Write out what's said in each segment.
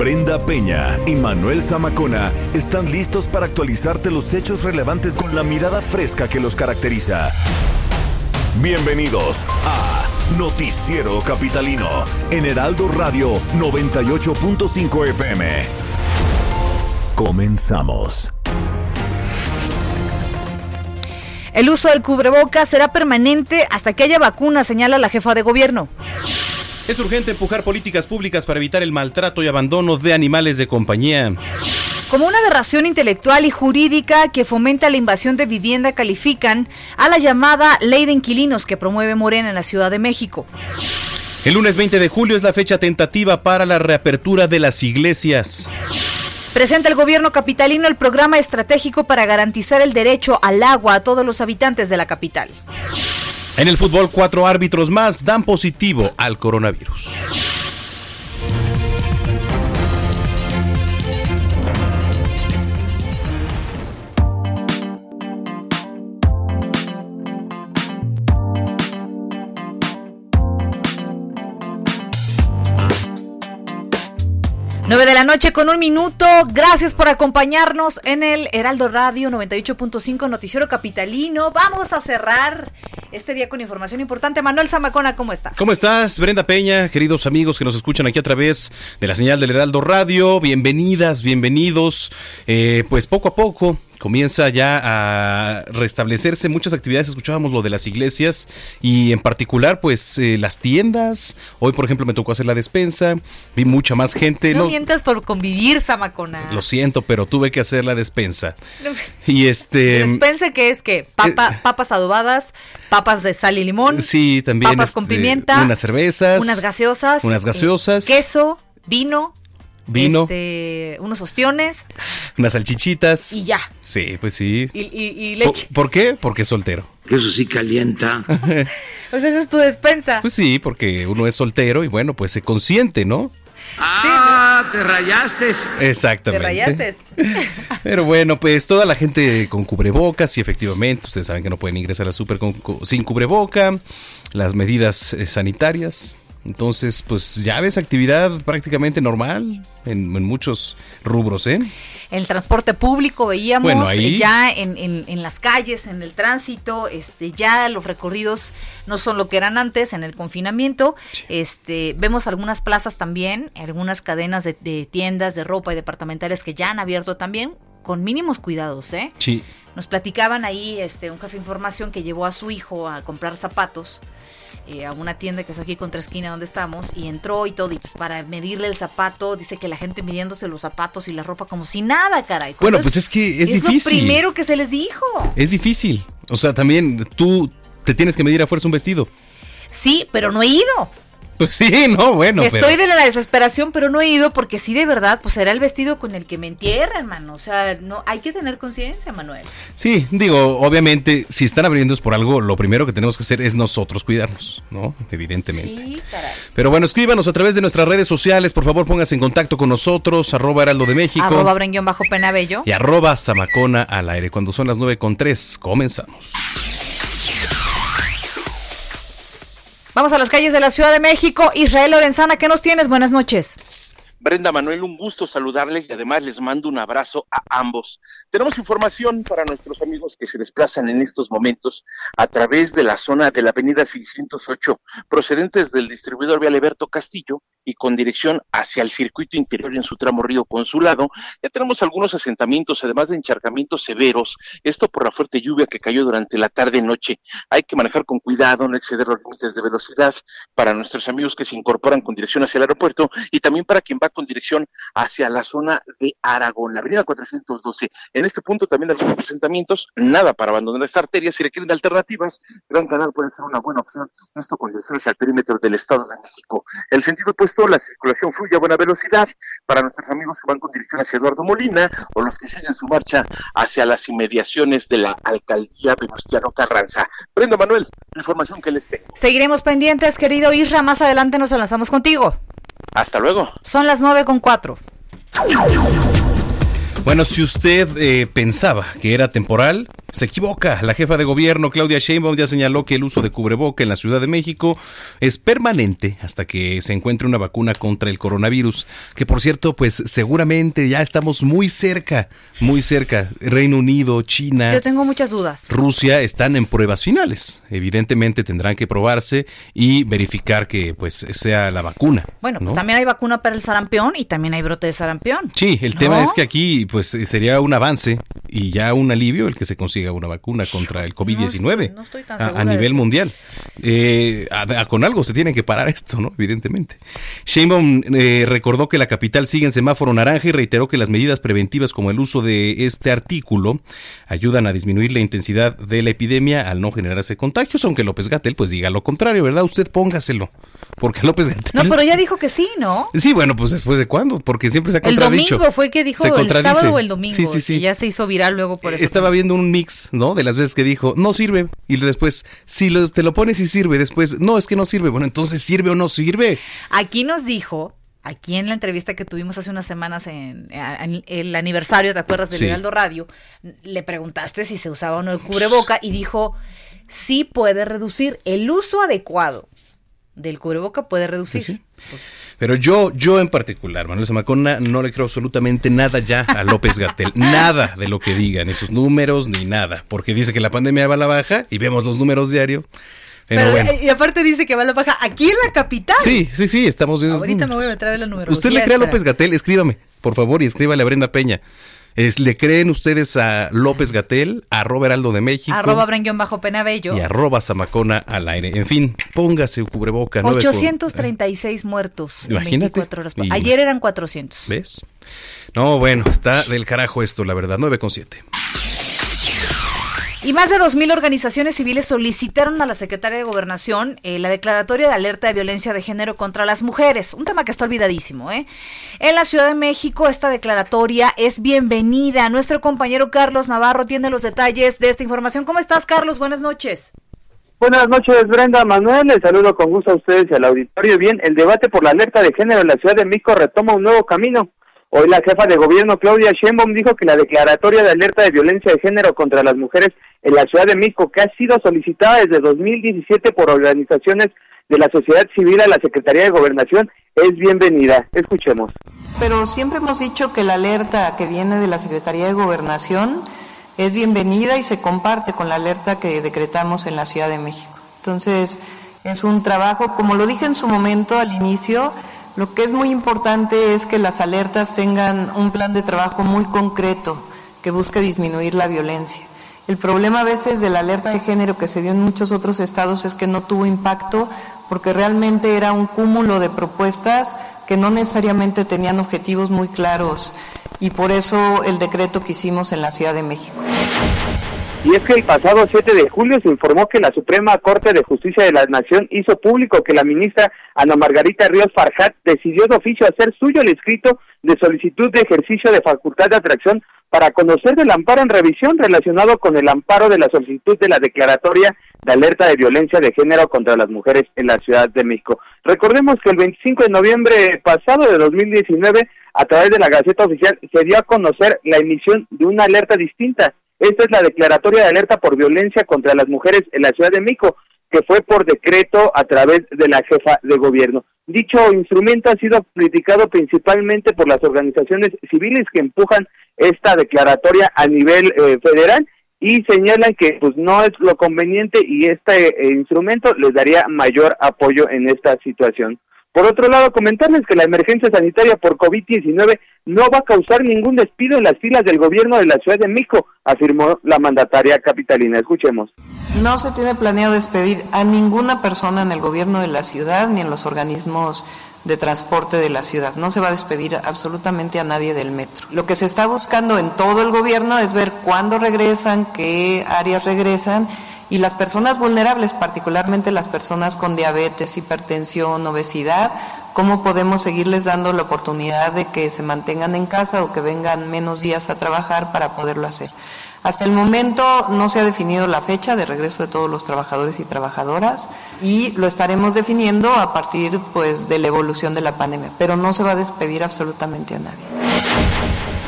Brenda Peña y Manuel Zamacona están listos para actualizarte los hechos relevantes con la mirada fresca que los caracteriza. Bienvenidos a Noticiero Capitalino en Heraldo Radio 98.5 FM. Comenzamos. El uso del cubrebocas será permanente hasta que haya vacuna, señala la jefa de gobierno. Es urgente empujar políticas públicas para evitar el maltrato y abandono de animales de compañía. Como una aberración intelectual y jurídica que fomenta la invasión de vivienda, califican a la llamada Ley de Inquilinos que promueve Morena en la Ciudad de México. El lunes 20 de julio es la fecha tentativa para la reapertura de las iglesias. Presenta el gobierno capitalino el programa estratégico para garantizar el derecho al agua a todos los habitantes de la capital. En el fútbol, cuatro árbitros más dan positivo al coronavirus. 9 de la noche con un minuto. Gracias por acompañarnos en el Heraldo Radio 98.5 Noticiero Capitalino. Vamos a cerrar este día con información importante. Manuel Zamacona, ¿cómo estás? ¿Cómo estás? Brenda Peña, queridos amigos que nos escuchan aquí a través de la señal del Heraldo Radio. Bienvenidas, bienvenidos. Eh, pues poco a poco comienza ya a restablecerse muchas actividades. Escuchábamos lo de las iglesias y en particular, pues eh, las tiendas. Hoy, por ejemplo, me tocó hacer la despensa. Vi mucha más gente. No, mientas por convivir, Samacona. Lo siento, pero tuve que hacer la despensa. Y este. ¿Despensa qué es que Papa, eh, papas adobadas, papas de sal y limón. Sí, también. Papas con este, pimienta. Unas cervezas. Unas gaseosas. Unas gaseosas. Eh, queso, vino vino, este, unos ostiones, unas salchichitas. Y ya. Sí, pues sí. Y, leche. ¿Por, qué? Porque es soltero. Eso sí calienta. pues esa es tu despensa. Pues sí, porque uno es soltero y bueno, pues se consiente, ¿no? Ah, te rayaste. Exactamente. Te rayaste. Pero bueno, pues toda la gente con cubrebocas y efectivamente, ustedes saben que no pueden ingresar al súper sin cubreboca, las medidas eh, sanitarias, entonces, pues ya ves actividad prácticamente normal en, muchos rubros, ¿eh? El transporte público veíamos ya en, las calles, en el tránsito, este, ya los recorridos no son lo que eran antes en el confinamiento. Este, vemos algunas plazas también, algunas cadenas de, de tiendas de ropa y departamentales que ya han abierto también con mínimos cuidados, ¿eh? Sí. Nos platicaban ahí este, un café información que llevó a su hijo a comprar zapatos eh, a una tienda que está aquí contra esquina donde estamos y entró y todo y pues para medirle el zapato dice que la gente midiéndose los zapatos y la ropa como si nada caray. Bueno pues es que es, difícil es lo primero que se les dijo. Es difícil. O sea también tú te tienes que medir a fuerza un vestido. Sí pero no he ido pues sí, no, bueno. Estoy de la desesperación, pero no he ido porque sí, de verdad, pues será el vestido con el que me entierran, hermano. O sea, no, hay que tener conciencia, Manuel. Sí, digo, obviamente, si están abriendo es por algo, lo primero que tenemos que hacer es nosotros cuidarnos, ¿no? Evidentemente. Sí, caray. Pero bueno, escríbanos a través de nuestras redes sociales, por favor, pónganse en contacto con nosotros, arroba heraldo de México. Arroba bajo penabello. Y arroba zamacona al aire. Cuando son las nueve con tres, comenzamos. Vamos a las calles de la Ciudad de México. Israel Lorenzana, ¿qué nos tienes? Buenas noches. Brenda Manuel, un gusto saludarles y además les mando un abrazo a ambos. Tenemos información para nuestros amigos que se desplazan en estos momentos a través de la zona de la avenida 608, procedentes del distribuidor Vialeberto Castillo y con dirección hacia el circuito interior en su tramo Río Consulado. Ya tenemos algunos asentamientos, además de encharcamientos severos, esto por la fuerte lluvia que cayó durante la tarde-noche. Hay que manejar con cuidado, no exceder los límites de velocidad para nuestros amigos que se incorporan con dirección hacia el aeropuerto y también para quien va con dirección hacia la zona de Aragón, la avenida 412. En este punto también algunos asentamientos, nada para abandonar esta arteria, si requieren alternativas, Gran Canal puede ser una buena opción, esto con dirección hacia el perímetro del Estado de México. El sentido opuesto, la circulación fluye a buena velocidad para nuestros amigos que van con dirección hacia Eduardo Molina o los que siguen su marcha hacia las inmediaciones de la alcaldía Venustiano Carranza. Brenda Manuel, la información que les tengo. Seguiremos pendientes, querido Isra, más adelante nos enlazamos contigo. Hasta luego. Son las nueve con cuatro. Bueno, si usted eh, pensaba que era temporal, se equivoca. La jefa de gobierno, Claudia Sheinbaum, ya señaló que el uso de cubreboca en la Ciudad de México es permanente hasta que se encuentre una vacuna contra el coronavirus. Que por cierto, pues seguramente ya estamos muy cerca, muy cerca. Reino Unido, China. Yo tengo muchas dudas. Rusia están en pruebas finales. Evidentemente tendrán que probarse y verificar que pues sea la vacuna. Bueno, pues también hay vacuna para el sarampión y también hay brote de sarampión. Sí, el tema es que aquí pues sería un avance y ya un alivio el que se consiga una vacuna contra el COVID-19 a, nivel mundial. Eh, con algo se tiene que parar esto, ¿no? Evidentemente. Sheinbaum eh, recordó que la capital sigue en semáforo naranja y reiteró que las medidas preventivas como el uso de este artículo ayudan a disminuir la intensidad de la epidemia al no generarse contagios, aunque López Gatel pues diga lo contrario, ¿verdad? Usted póngaselo. Porque López Gatel... No, pero ya dijo que sí, ¿no? Sí, bueno, pues después de cuándo, porque siempre se ha contradicho. El domingo fue que dijo el sábado o el domingo. Sí, sí, sí. ya se hizo viral luego por eso. Estaba viendo un mix, ¿no? De las veces que dijo, no sirve. Y después, si te lo pones y sirve. Después, no, es que no sirve. Bueno, entonces, ¿sirve o no sirve? Aquí nos dijo aquí en la entrevista que tuvimos hace unas semanas en, el aniversario, ¿te acuerdas del Heraldo Radio? Le preguntaste si se usaba o no el cubreboca y dijo, sí puede reducir el uso adecuado del cubreboca puede reducir. Pues, Pero yo, yo en particular, Manuel Zamacona, no le creo absolutamente nada ya a López Gatel. nada de lo que digan, esos números, ni nada. Porque dice que la pandemia va a la baja y vemos los números diario. Pero, bueno. Y aparte dice que va a la baja aquí en la capital. Sí, sí, sí, estamos viendo. Ahorita me voy a meter a ver los números. ¿Usted le cree a López Gatel? Escríbame, por favor, y escríbale a Brenda Peña. ¿Le creen ustedes a López Gatel, a Heraldo de México? Arroba bajo Penabello. Y arroba Zamacona al aire. En fin, póngase cubreboca. 836 muertos Imagínate. horas. Ayer eran 400. ¿Ves? No, bueno, está del carajo esto, la verdad. 9 con 7. Y más de 2.000 organizaciones civiles solicitaron a la Secretaria de Gobernación eh, la declaratoria de alerta de violencia de género contra las mujeres, un tema que está olvidadísimo. ¿eh? En la Ciudad de México esta declaratoria es bienvenida. Nuestro compañero Carlos Navarro tiene los detalles de esta información. ¿Cómo estás, Carlos? Buenas noches. Buenas noches, Brenda Manuel. Les saludo con gusto a ustedes y al auditorio. Bien, el debate por la alerta de género en la Ciudad de México retoma un nuevo camino. Hoy la jefa de gobierno Claudia Sheinbaum dijo que la declaratoria de alerta de violencia de género contra las mujeres en la Ciudad de México, que ha sido solicitada desde 2017 por organizaciones de la sociedad civil a la Secretaría de Gobernación, es bienvenida. Escuchemos. Pero siempre hemos dicho que la alerta que viene de la Secretaría de Gobernación es bienvenida y se comparte con la alerta que decretamos en la Ciudad de México. Entonces, es un trabajo, como lo dije en su momento al inicio, lo que es muy importante es que las alertas tengan un plan de trabajo muy concreto que busque disminuir la violencia. El problema a veces de la alerta de género que se dio en muchos otros estados es que no tuvo impacto porque realmente era un cúmulo de propuestas que no necesariamente tenían objetivos muy claros y por eso el decreto que hicimos en la Ciudad de México. Y es que el pasado 7 de julio se informó que la Suprema Corte de Justicia de la Nación hizo público que la ministra Ana Margarita Ríos Farjat decidió de oficio hacer suyo el escrito de solicitud de ejercicio de facultad de atracción para conocer del amparo en revisión relacionado con el amparo de la solicitud de la declaratoria de alerta de violencia de género contra las mujeres en la Ciudad de México. Recordemos que el 25 de noviembre pasado de 2019, a través de la Gaceta Oficial, se dio a conocer la emisión de una alerta distinta. Esta es la declaratoria de alerta por violencia contra las mujeres en la Ciudad de México, que fue por decreto a través de la jefa de gobierno. Dicho instrumento ha sido criticado principalmente por las organizaciones civiles que empujan esta declaratoria a nivel eh, federal y señalan que pues no es lo conveniente y este eh, instrumento les daría mayor apoyo en esta situación. Por otro lado, comentarles que la emergencia sanitaria por COVID-19 no va a causar ningún despido en las filas del gobierno de la Ciudad de México, afirmó la mandataria capitalina. Escuchemos. No se tiene planeado despedir a ninguna persona en el gobierno de la ciudad ni en los organismos de transporte de la ciudad. No se va a despedir absolutamente a nadie del metro. Lo que se está buscando en todo el gobierno es ver cuándo regresan, qué áreas regresan y las personas vulnerables, particularmente las personas con diabetes, hipertensión, obesidad, cómo podemos seguirles dando la oportunidad de que se mantengan en casa o que vengan menos días a trabajar para poderlo hacer. Hasta el momento no se ha definido la fecha de regreso de todos los trabajadores y trabajadoras y lo estaremos definiendo a partir pues de la evolución de la pandemia, pero no se va a despedir absolutamente a nadie.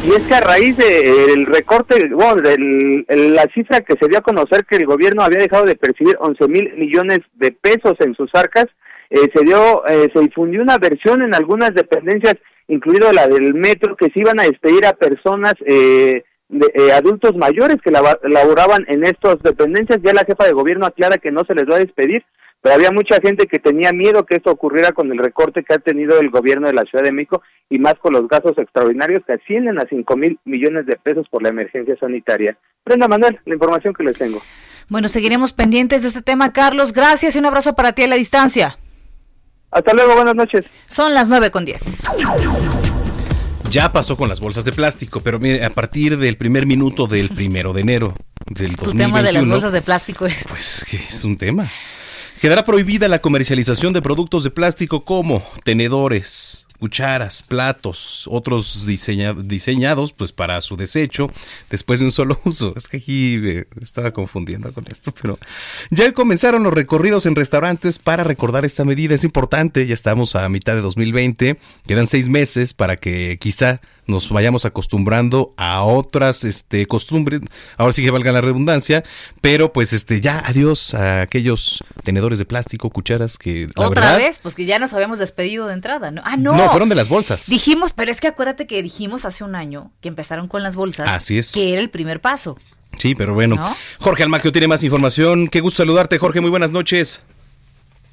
Y es que a raíz del recorte, bueno, de la cifra que se dio a conocer que el gobierno había dejado de percibir 11 mil millones de pesos en sus arcas, eh, se dio, eh, se difundió una versión en algunas dependencias, incluido la del metro, que se iban a despedir a personas, eh, de, adultos mayores que laboraban en estas dependencias. Ya la jefa de gobierno aclara que no se les va a despedir, pero había mucha gente que tenía miedo que esto ocurriera con el recorte que ha tenido el gobierno de la Ciudad de México y más con los gastos extraordinarios que ascienden a 5 mil millones de pesos por la emergencia sanitaria. Prenda Manuel, la información que les tengo. Bueno, seguiremos pendientes de este tema, Carlos. Gracias y un abrazo para ti a la distancia. Hasta luego, buenas noches. Son las 9 con 10. Ya pasó con las bolsas de plástico, pero mire, a partir del primer minuto del primero de enero del 2021. Tu tema de las bolsas de plástico es. Pues que es un tema. Quedará prohibida la comercialización de productos de plástico como tenedores, cucharas, platos, otros diseñados pues para su desecho después de un solo uso. Es que aquí me estaba confundiendo con esto, pero ya comenzaron los recorridos en restaurantes para recordar esta medida. Es importante, ya estamos a mitad de 2020, quedan seis meses para que quizá nos vayamos acostumbrando a otras este, costumbres, ahora sí que valga la redundancia, pero pues este ya adiós a aquellos tenedores de plástico, cucharas que otra vez, pues que ya nos habíamos despedido de entrada, ¿no? Ah, no. No, fueron de las bolsas. Dijimos, pero es que acuérdate que dijimos hace un año que empezaron con las bolsas, así es, que era el primer paso. Sí, pero bueno. Jorge Almaquio tiene más información. Qué gusto saludarte, Jorge. Muy buenas noches.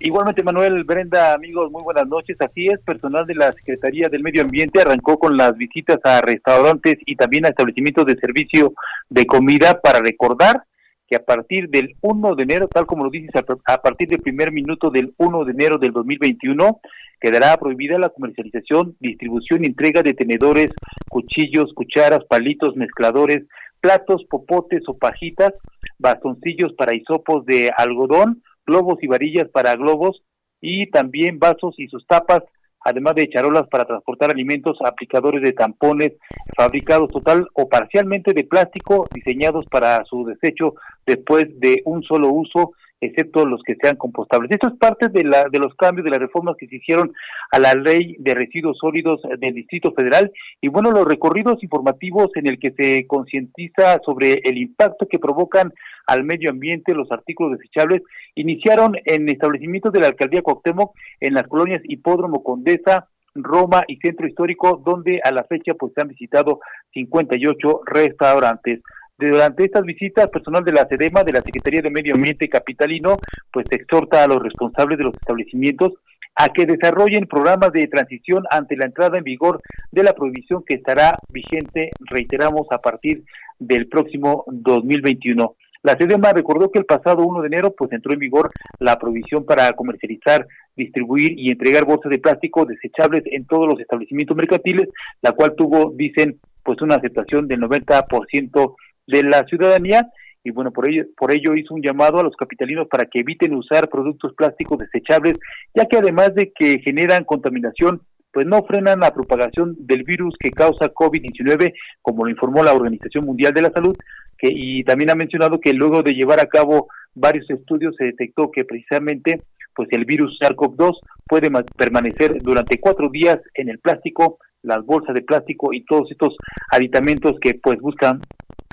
Igualmente, Manuel, Brenda, amigos, muy buenas noches. Así es, personal de la Secretaría del Medio Ambiente arrancó con las visitas a restaurantes y también a establecimientos de servicio de comida para recordar que a partir del 1 de enero, tal como lo dices, a partir del primer minuto del 1 de enero del 2021, quedará prohibida la comercialización, distribución y entrega de tenedores, cuchillos, cucharas, palitos, mezcladores, platos, popotes o pajitas, bastoncillos para hisopos de algodón, globos y varillas para globos y también vasos y sus tapas, además de charolas para transportar alimentos, aplicadores de tampones fabricados total o parcialmente de plástico, diseñados para su desecho después de un solo uso excepto los que sean compostables. Esto es parte de, la, de los cambios, de las reformas que se hicieron a la ley de residuos sólidos del Distrito Federal y bueno, los recorridos informativos en el que se concientiza sobre el impacto que provocan al medio ambiente los artículos desechables iniciaron en establecimientos de la Alcaldía Cuauhtémoc en las colonias Hipódromo Condesa, Roma y Centro Histórico, donde a la fecha pues se han visitado 58 restaurantes. Durante estas visitas, personal de la SEDEMA, de la Secretaría de Medio Ambiente Capitalino, pues exhorta a los responsables de los establecimientos a que desarrollen programas de transición ante la entrada en vigor de la prohibición que estará vigente, reiteramos, a partir del próximo 2021. La SEDEMA recordó que el pasado 1 de enero pues entró en vigor la prohibición para comercializar, distribuir y entregar bolsas de plástico desechables en todos los establecimientos mercantiles, la cual tuvo, dicen, pues una aceptación del 90% de la ciudadanía y bueno, por ello, por ello hizo un llamado a los capitalinos para que eviten usar productos plásticos desechables, ya que además de que generan contaminación, pues no frenan la propagación del virus que causa COVID-19, como lo informó la Organización Mundial de la Salud, que, y también ha mencionado que luego de llevar a cabo varios estudios se detectó que precisamente pues el virus SARS-CoV-2 puede permanecer durante cuatro días en el plástico, las bolsas de plástico y todos estos aditamentos que pues buscan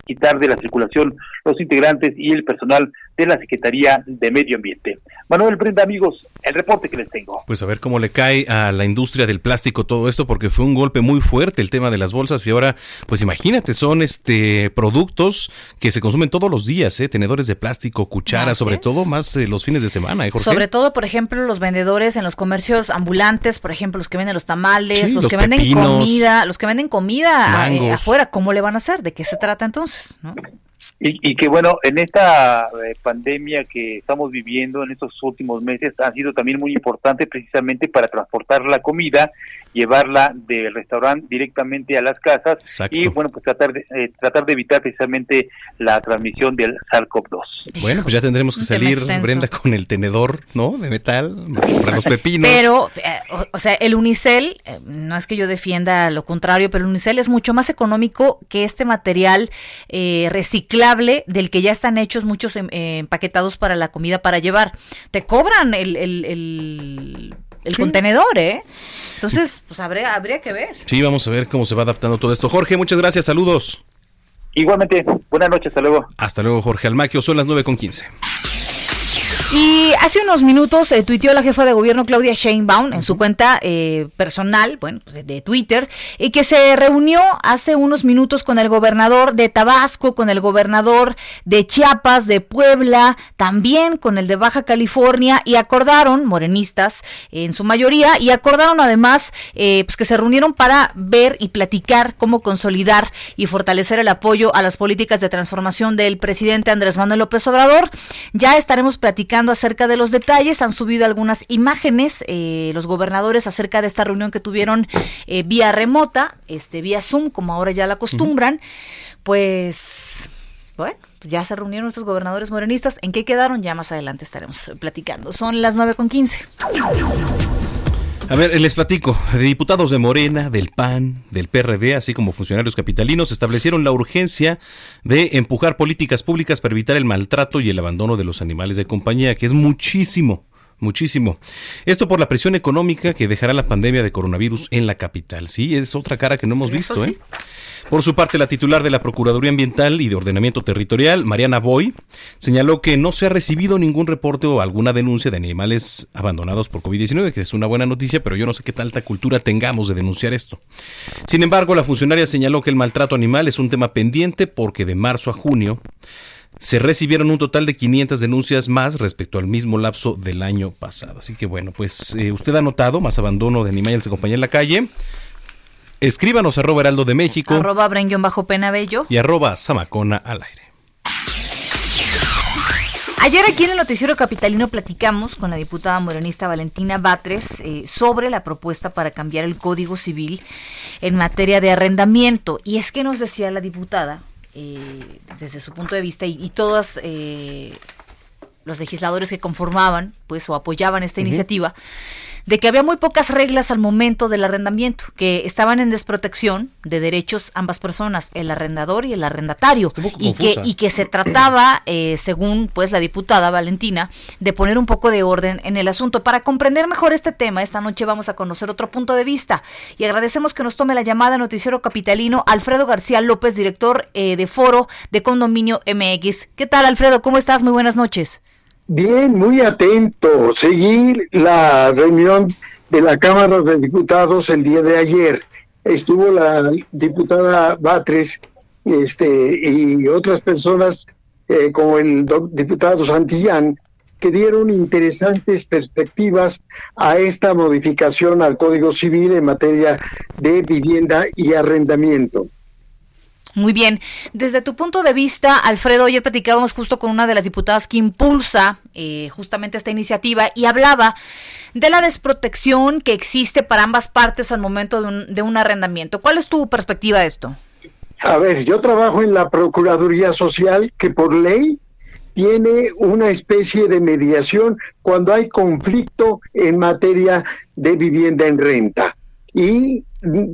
quitar de la circulación los integrantes y el personal de la Secretaría de Medio Ambiente. Manuel Brenda, amigos, el reporte que les tengo. Pues a ver cómo le cae a la industria del plástico todo esto, porque fue un golpe muy fuerte el tema de las bolsas y ahora, pues imagínate, son este productos que se consumen todos los días, ¿eh? tenedores de plástico, cucharas, sobre todo más eh, los fines de semana, ¿eh, Sobre todo, por ejemplo, los vendedores en los comercios ambulantes, por ejemplo, los que venden los tamales, los, que venden comida, los que venden comida eh, afuera, ¿cómo le van a hacer? ¿De qué se trata entonces? ¿no? Y, y, que bueno, en esta eh, pandemia que estamos viviendo en estos últimos meses ha sido también muy importante precisamente para transportar la comida llevarla del restaurante directamente a las casas y bueno pues tratar de eh, tratar de evitar precisamente la transmisión del SARS-CoV-2. Bueno, pues ya tendremos que salir Brenda con el tenedor, ¿no? De metal para los pepinos. Pero eh, o, sea, el unicel eh, no es que yo defienda lo contrario, pero el unicel es mucho más económico que este material reciclable del que ya están hechos muchos em, empaquetados para la comida para llevar. Te cobran el, el el contenedor, ¿eh? Entonces, pues habría, habría que ver. Sí, vamos a ver cómo se va adaptando todo esto. Jorge, muchas gracias, saludos. Igualmente, buenas noches, hasta luego. Hasta luego, Jorge Almaquio, son las nueve con quince. Y hace unos minutos eh, tuiteó la jefa de gobierno Claudia Sheinbaum en su cuenta eh, personal, bueno, pues de Twitter, y que se reunió hace unos minutos con el gobernador de Tabasco, con el gobernador de Chiapas, de Puebla, también con el de Baja California, y acordaron, morenistas en su mayoría, y acordaron además eh, pues que se reunieron para ver y platicar cómo consolidar y fortalecer el apoyo a las políticas de transformación del presidente Andrés Manuel López Obrador. Ya estaremos platicando acerca de los detalles. Han subido algunas imágenes eh, los gobernadores acerca de esta reunión que tuvieron eh, vía remota, este vía Zoom, como ahora ya la acostumbran. Pues bueno, pues ya se reunieron nuestros gobernadores morenistas. ¿En qué quedaron? Ya más adelante estaremos platicando. Son las 9 con 15. A ver, les platico. Diputados de Morena, del PAN, del PRD, así como funcionarios capitalinos, establecieron la urgencia de empujar políticas públicas para evitar el maltrato y el abandono de los animales de compañía, que es muchísimo muchísimo. Esto por la presión económica que dejará la pandemia de coronavirus en la capital. Sí, es otra cara que no hemos visto, ¿eh? Por su parte, la titular de la Procuraduría Ambiental y de Ordenamiento Territorial, Mariana Boy, señaló que no se ha recibido ningún reporte o alguna denuncia de animales abandonados por COVID-19, que es una buena noticia, pero yo no sé qué tanta cultura tengamos de denunciar esto. Sin embargo, la funcionaria señaló que el maltrato animal es un tema pendiente porque de marzo a junio se recibieron un total de 500 denuncias más respecto al mismo lapso del año pasado. Así que bueno, pues eh, usted ha notado más abandono de animales de compañía en la calle. Escríbanos arroba heraldo de México. Arroba bajo penabello. Y arroba zamacona al aire. Ayer aquí en el Noticiero Capitalino platicamos con la diputada morenista Valentina Batres eh, sobre la propuesta para cambiar el Código Civil en materia de arrendamiento. Y es que nos decía la diputada eh, desde su punto de vista y, todos eh, los legisladores que conformaban pues o apoyaban esta iniciativa de que había muy pocas reglas al momento del arrendamiento, que estaban en desprotección de derechos ambas personas, el arrendador y el arrendatario, y que, y que se trataba, eh, según pues la diputada Valentina, de poner un poco de orden en el asunto. Para comprender mejor este tema, esta noche vamos a conocer otro punto de vista y agradecemos que nos tome la llamada Noticiero Capitalino Alfredo García López, director eh, de Foro de Condominio MX. ¿Qué tal, Alfredo? ¿Cómo estás? Muy buenas noches. Bien, muy atento. Seguir la reunión de la Cámara de Diputados el día de ayer. Estuvo la diputada Batres este, y otras personas eh, como el diputado Santillán que dieron interesantes perspectivas a esta modificación al Código Civil en materia de vivienda y arrendamiento. Muy bien. Desde tu punto de vista, Alfredo, ayer platicábamos justo con una de las diputadas que impulsa eh, justamente esta iniciativa y hablaba de la desprotección que existe para ambas partes al momento de un, de un arrendamiento. ¿Cuál es tu perspectiva de esto? A ver, yo trabajo en la Procuraduría Social que por ley tiene una especie de mediación cuando hay conflicto en materia de vivienda en renta. Y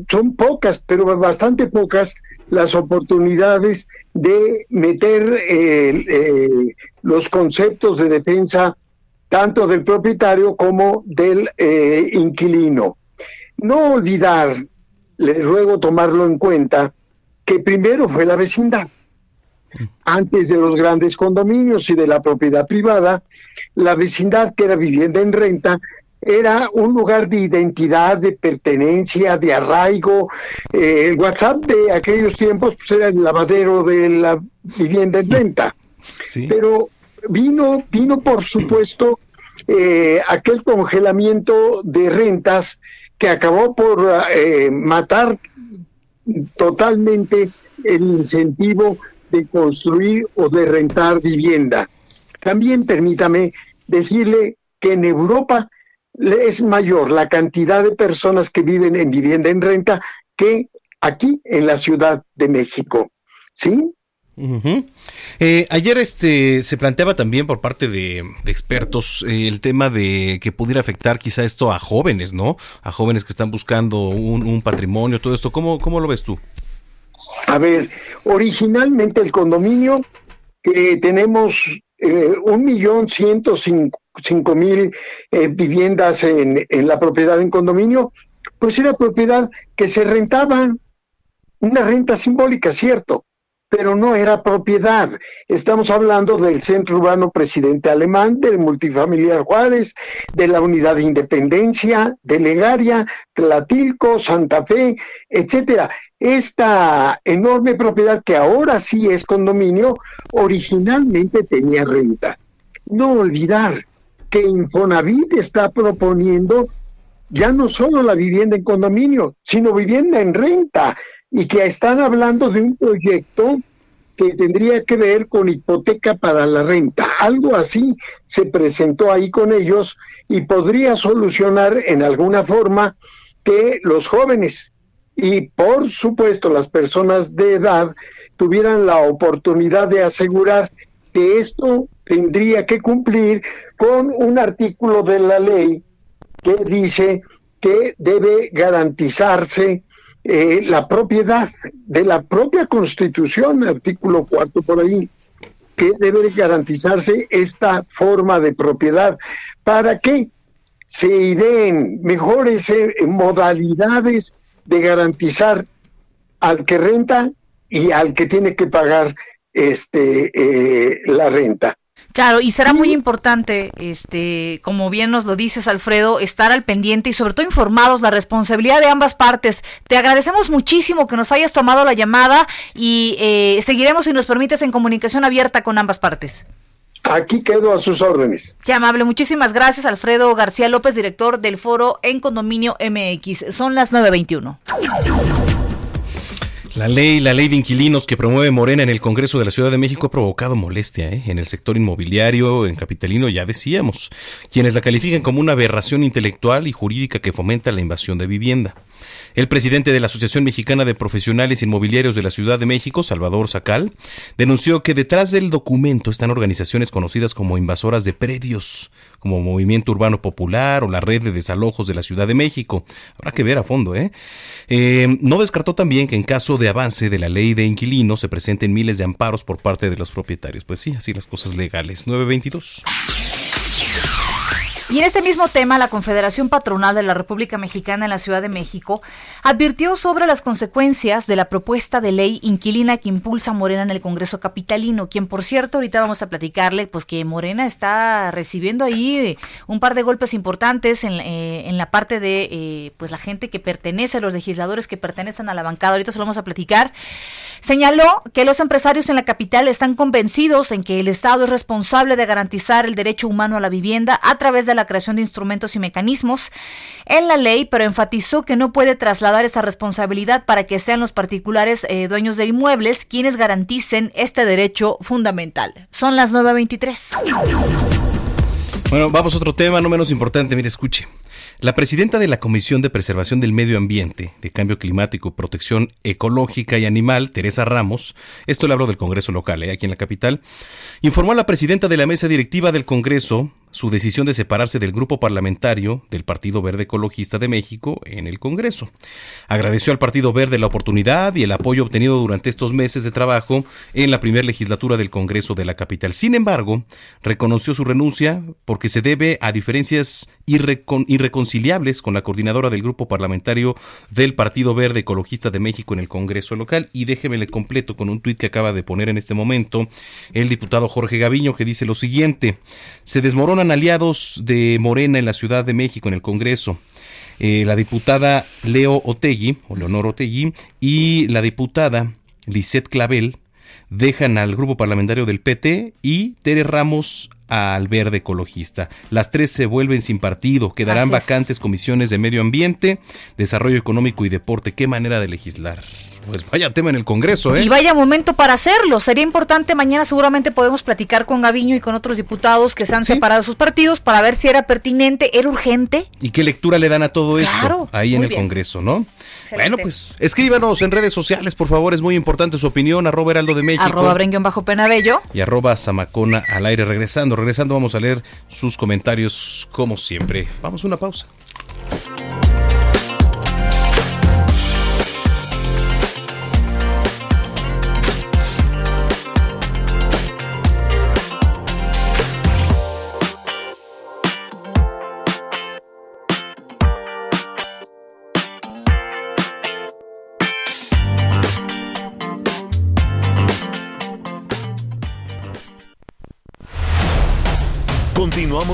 son pocas, pero bastante pocas las oportunidades de meter eh, eh, los conceptos de defensa tanto del propietario como del eh, inquilino. No olvidar, le ruego tomarlo en cuenta, que primero fue la vecindad. antes de los grandes condominios y de la propiedad privada, la vecindad que era vivienda en renta era un lugar de identidad, de pertenencia, de arraigo. Eh, el WhatsApp de aquellos tiempos pues, era el lavadero de la vivienda en renta. Pero vino, vino por supuesto eh, aquel congelamiento de rentas que acabó por eh, matar totalmente el incentivo de construir o de rentar vivienda. También permítame decirle que en Europa es mayor la cantidad de personas que viven en vivienda en renta que aquí en la Ciudad de México. ¿Sí? Eh, ayer este se planteaba también por parte de, expertos eh, el tema de que pudiera afectar quizá esto a jóvenes, ¿no? A jóvenes que están buscando un, patrimonio, todo esto. ¿Cómo, ¿Cómo lo ves tú? A ver, originalmente el condominio que tenemos eh, un millón ciento cinco mil viviendas en, en la propiedad en condominio, pues era propiedad que se rentaba, una renta simbólica, cierto, pero no era propiedad. Estamos hablando del Centro Urbano Presidente Alemán, del Multifamiliar Juárez, de la Unidad de Independencia, de Legaria, Tlatilco, Santa Fe, etcétera. Esta enorme propiedad que ahora sí es condominio, originalmente tenía renta. No olvidar que Infonavit está proponiendo ya no solo la vivienda en condominio, sino vivienda en renta y que están hablando de un proyecto que tendría que ver con hipoteca para la renta. Algo así se presentó ahí con ellos y podría solucionar en alguna forma que los jóvenes y por supuesto las personas de edad tuvieran la oportunidad de asegurar que esto tendría que cumplir con un artículo de la ley que dice que debe garantizarse eh, la propiedad de la propia Constitución, artículo cuarto por ahí, que debe garantizarse esta forma de propiedad para que se ideen mejores eh, modalidades de garantizar al que renta y al que tiene que pagar este eh, la renta. Claro, y será muy importante, este, como bien nos lo dices, Alfredo, estar al pendiente y sobre todo informados, la responsabilidad de ambas partes. Te agradecemos muchísimo que nos hayas tomado la llamada y eh, seguiremos, si nos permites, en comunicación abierta con ambas partes. Aquí quedo a sus órdenes. Qué amable. Muchísimas gracias, Alfredo García López, director del foro en Condominio MX. Son las 9.21. La ley, la ley de inquilinos que promueve Morena en el Congreso de la Ciudad de México ha provocado molestia ¿eh? en el sector inmobiliario, en capitalino, ya decíamos, quienes la califican como una aberración intelectual y jurídica que fomenta la invasión de vivienda. El presidente de la Asociación Mexicana de Profesionales Inmobiliarios de la Ciudad de México, Salvador Sacal, denunció que detrás del documento están organizaciones conocidas como invasoras de predios, como Movimiento Urbano Popular o la Red de Desalojos de la Ciudad de México. Habrá que ver a fondo, ¿eh? eh no descartó también que en caso de avance de la ley de inquilinos se presenten miles de amparos por parte de los propietarios. Pues sí, así las cosas legales. 922. Y en este mismo tema, la Confederación Patronal de la República Mexicana en la Ciudad de México advirtió sobre las consecuencias de la propuesta de ley inquilina que impulsa Morena en el Congreso Capitalino, quien por cierto ahorita vamos a platicarle, pues que Morena está recibiendo ahí un par de golpes importantes en, eh, en la parte de eh, pues la gente que pertenece, los legisladores que pertenecen a la bancada, ahorita se lo vamos a platicar. Señaló que los empresarios en la capital están convencidos en que el Estado es responsable de garantizar el derecho humano a la vivienda a través de la creación de instrumentos y mecanismos en la ley, pero enfatizó que no puede trasladar esa responsabilidad para que sean los particulares eh, dueños de inmuebles quienes garanticen este derecho fundamental. Son las 9.23. Bueno, vamos a otro tema, no menos importante. Mire, escuche. La presidenta de la Comisión de Preservación del Medio Ambiente, de Cambio Climático, Protección Ecológica y Animal, Teresa Ramos, esto le hablo del Congreso local, eh, aquí en la capital, informó a la presidenta de la mesa directiva del Congreso, su decisión de separarse del grupo parlamentario del Partido Verde Ecologista de México en el Congreso. Agradeció al Partido Verde la oportunidad y el apoyo obtenido durante estos meses de trabajo en la primera legislatura del Congreso de la capital. Sin embargo, reconoció su renuncia porque se debe a diferencias irreconciliables con la coordinadora del grupo parlamentario del Partido Verde Ecologista de México en el Congreso local. Y déjeme le completo con un tuit que acaba de poner en este momento el diputado Jorge Gaviño que dice lo siguiente, se aliados de Morena en la Ciudad de México en el Congreso. Eh, la diputada Leo Otegui, o Leonor Otegui, y la diputada Lisette Clavel dejan al grupo parlamentario del PT y Tere Ramos al verde ecologista. Las tres se vuelven sin partido, quedarán vacantes comisiones de medio ambiente, desarrollo económico y deporte. Qué manera de legislar. Pues vaya tema en el Congreso, ¿eh? Y vaya momento para hacerlo. Sería importante, mañana seguramente podemos platicar con Gaviño y con otros diputados que se han separado sus partidos para ver si era pertinente, era urgente. ¿Y qué lectura le dan a todo esto ahí en el Congreso, no? Bueno, pues escríbanos en redes sociales, por favor, es muy importante su opinión, arroba heraldo de México. Arroba bajo penabello. Y arroba zamacona al aire. Regresando, regresando vamos a leer sus comentarios como siempre. Vamos a una pausa.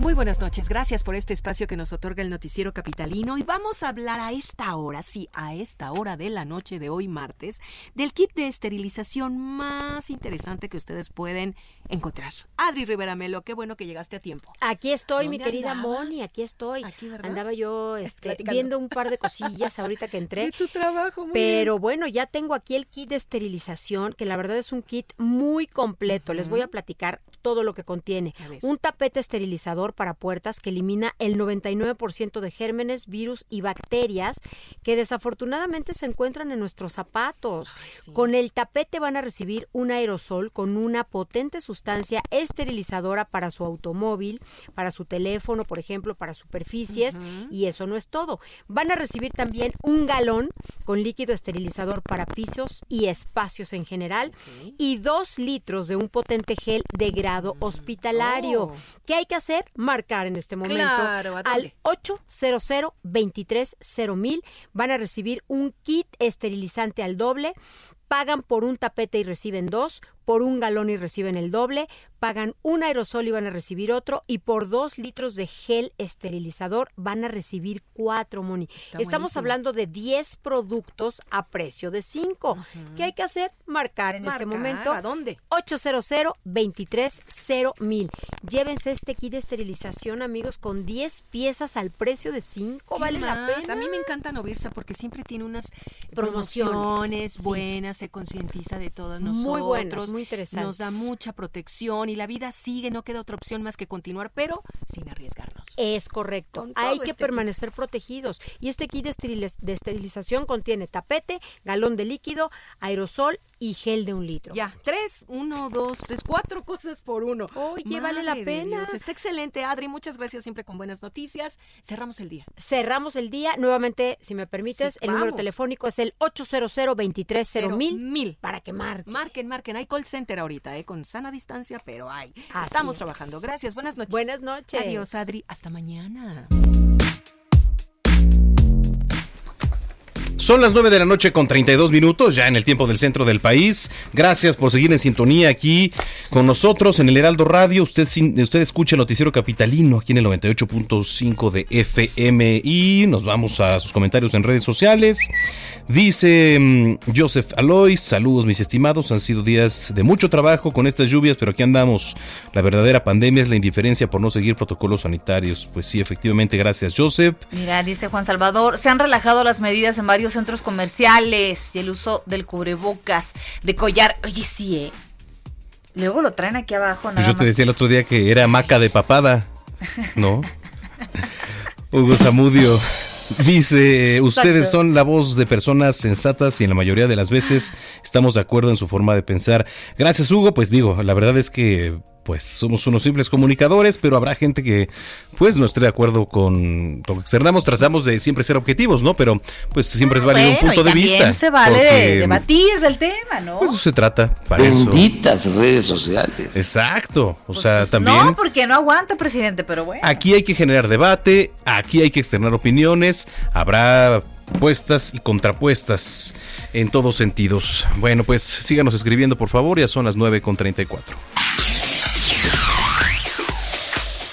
Muy buenas noches, gracias por este espacio que nos otorga el noticiero capitalino. Y vamos a hablar a esta hora, sí, a esta hora de la noche de hoy martes, del kit de esterilización más interesante que ustedes pueden encontrar. Adri Rivera Melo, qué bueno que llegaste a tiempo. Aquí estoy, mi querida Moni, aquí estoy. Andaba yo este, viendo un par de cosillas ahorita que entré. De tu trabajo, muy Pero bueno, ya tengo aquí el kit de esterilización, que la verdad es un kit muy completo. Les voy a platicar todo lo que contiene. Un tapete esterilizador para puertas que elimina el 99% de gérmenes, virus y bacterias que desafortunadamente se encuentran en nuestros zapatos. Con el tapete van a recibir un aerosol con una potente sustancia esterilizadora para su automóvil, para su teléfono, por ejemplo, para superficies. Y eso no es todo. Van a recibir también un galón con líquido esterilizador para pisos y espacios en general y dos litros de un potente gel de grado hospitalario. Oh. ¿Qué hay que hacer? Marcar en este momento al 800 230 Van a recibir un kit esterilizante al doble pagan por un tapete y reciben dos, por un galón y reciben el doble, pagan un aerosol y van a recibir otro, y por dos litros de gel esterilizador van a recibir cuatro, Moni. Estamos hablando de 10 productos a precio de 5. ¿Qué hay que hacer? Marcar en este momento. ¿A dónde? 800 mil. Llévense este kit de esterilización, amigos, con 10 piezas al precio de 5. Vale la pena. A mí me encanta Novirsa porque siempre tiene unas promociones, buenas, se concientiza de todos nosotros. Muy buenas, muy interesantes. Nos da mucha protección y la vida sigue, no queda otra opción más que continuar, pero sin arriesgarnos. Es correcto. Hay que este permanecer protegidos. Y este kit de esterilización contiene tapete, galón de líquido, aerosol y gel de un litro. Ya, tres, uno, dos, tres, cuatro cosas por uno. Oye, vale la pena. Está excelente, Adri. Muchas gracias siempre con buenas noticias. Cerramos el día. Cerramos el día. Nuevamente, si me permites, el número telefónico es el 800 230 mil para que marquen. Marquen, marquen. Hay call center ahorita, ¿eh? con sana distancia, pero hay. Estamos trabajando. Gracias. Buenas noches. Buenas noches. Adiós, Adri. Hasta mañana. Son las 9 de la noche con 32 minutos, ya en el tiempo del centro del país. Gracias por seguir en sintonía aquí con nosotros en el Heraldo Radio. Usted, usted escucha el noticiero capitalino aquí en el 98.5 de FM y nos vamos a sus comentarios en redes sociales. Dice mm, Joseph Alois, saludos mis estimados, han sido días de mucho trabajo con estas lluvias, pero aquí andamos. La verdadera pandemia es la indiferencia por no seguir protocolos sanitarios. Pues sí, efectivamente, gracias Joseph. Mira, dice Juan Salvador, se han relajado las medidas en varios centros comerciales y el uso del cubrebocas, de collar. Oye, sí, ¿eh? Luego lo traen aquí abajo. Pues yo te decía el otro día que era maca de papada, ¿no? Hugo Zamudio. Dice, ustedes son la voz de personas sensatas y en la mayoría de las veces estamos de acuerdo en su forma de pensar. Gracias, Hugo. Pues digo, la verdad es que pues somos unos simples comunicadores, pero habrá gente que pues no esté de acuerdo con lo que externamos, tratamos de siempre ser objetivos, ¿no? Pero pues siempre es válido un punto de vista. se vale debatir del tema, ¿no? Pues eso se trata. Para Benditas redes sociales. Exacto, o pues, sea, pues, también... No, porque no aguanta, presidente, pero bueno. Aquí hay que generar debate, aquí hay que externar opiniones, habrá puestas y contrapuestas en todos sentidos. Bueno, pues síganos escribiendo, por favor, ya son las 9 con 34.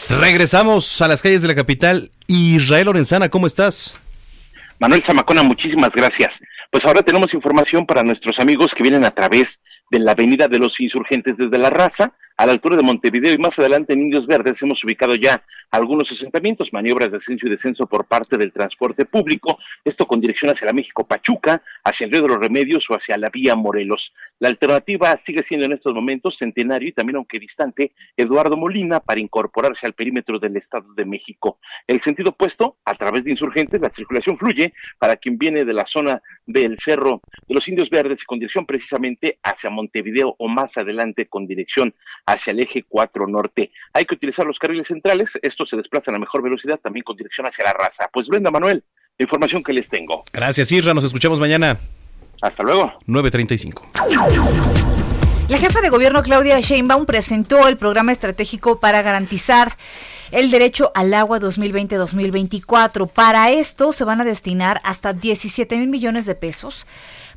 Regresamos a las calles de la capital. Israel Lorenzana, ¿cómo estás? Manuel Zamacona, muchísimas gracias. Pues ahora tenemos información para nuestros amigos que vienen a través de la Avenida de los Insurgentes desde La Raza a la altura de Montevideo y más adelante en Indios Verdes hemos ubicado ya algunos asentamientos, maniobras de ascenso y descenso por parte del transporte público, esto con dirección hacia la México Pachuca, hacia el Río de los Remedios o hacia la vía Morelos. La alternativa sigue siendo en estos momentos Centenario y también, aunque distante, Eduardo Molina para incorporarse al perímetro del Estado de México. El sentido opuesto, a través de insurgentes, la circulación fluye para quien viene de la zona del Cerro de los Indios Verdes con dirección precisamente hacia Montevideo o más adelante con dirección hacia el eje 4 norte. Hay que utilizar los carriles centrales, estos se desplazan a mejor velocidad también con dirección hacia la raza. Pues Brenda Manuel, la información que les tengo. Gracias, Irra, nos escuchamos mañana. Hasta luego. 9.35. La jefa de gobierno Claudia Sheinbaum presentó el programa estratégico para garantizar el derecho al agua 2020-2024. Para esto se van a destinar hasta 17 mil millones de pesos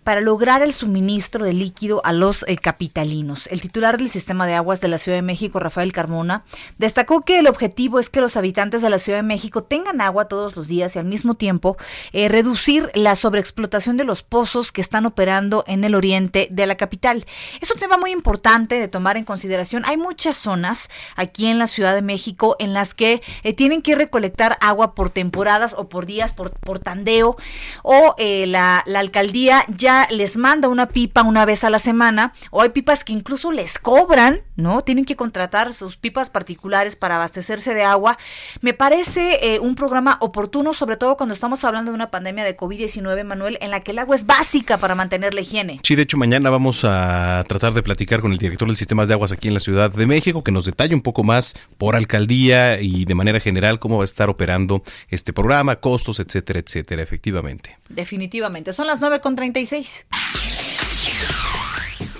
para lograr el suministro de líquido a los eh, capitalinos. El titular del sistema de aguas de la Ciudad de México, Rafael Carmona, destacó que el objetivo es que los habitantes de la Ciudad de México tengan agua todos los días y al mismo tiempo eh, reducir la sobreexplotación de los pozos que están operando en el oriente de la capital. Es un tema muy importante de tomar en consideración. Hay muchas zonas aquí en la Ciudad de México en las que eh, tienen que recolectar agua por temporadas o por días, por, por tandeo, o la, la alcaldía ya les manda una pipa una vez a la semana, o hay pipas que incluso les cobran, ¿no? Tienen que contratar sus pipas particulares para abastecerse de agua. Me parece eh, un programa oportuno, sobre todo cuando estamos hablando de una pandemia de COVID-19, Manuel, en la que el agua es básica para mantener la higiene. Sí, de hecho, mañana vamos a tratar de platicar con el director del sistema de aguas aquí en la Ciudad de México, que nos detalle un poco más por alcaldía y de manera general cómo va a estar operando este programa, costos, etcétera, etcétera, efectivamente. Definitivamente. Son las 9.36.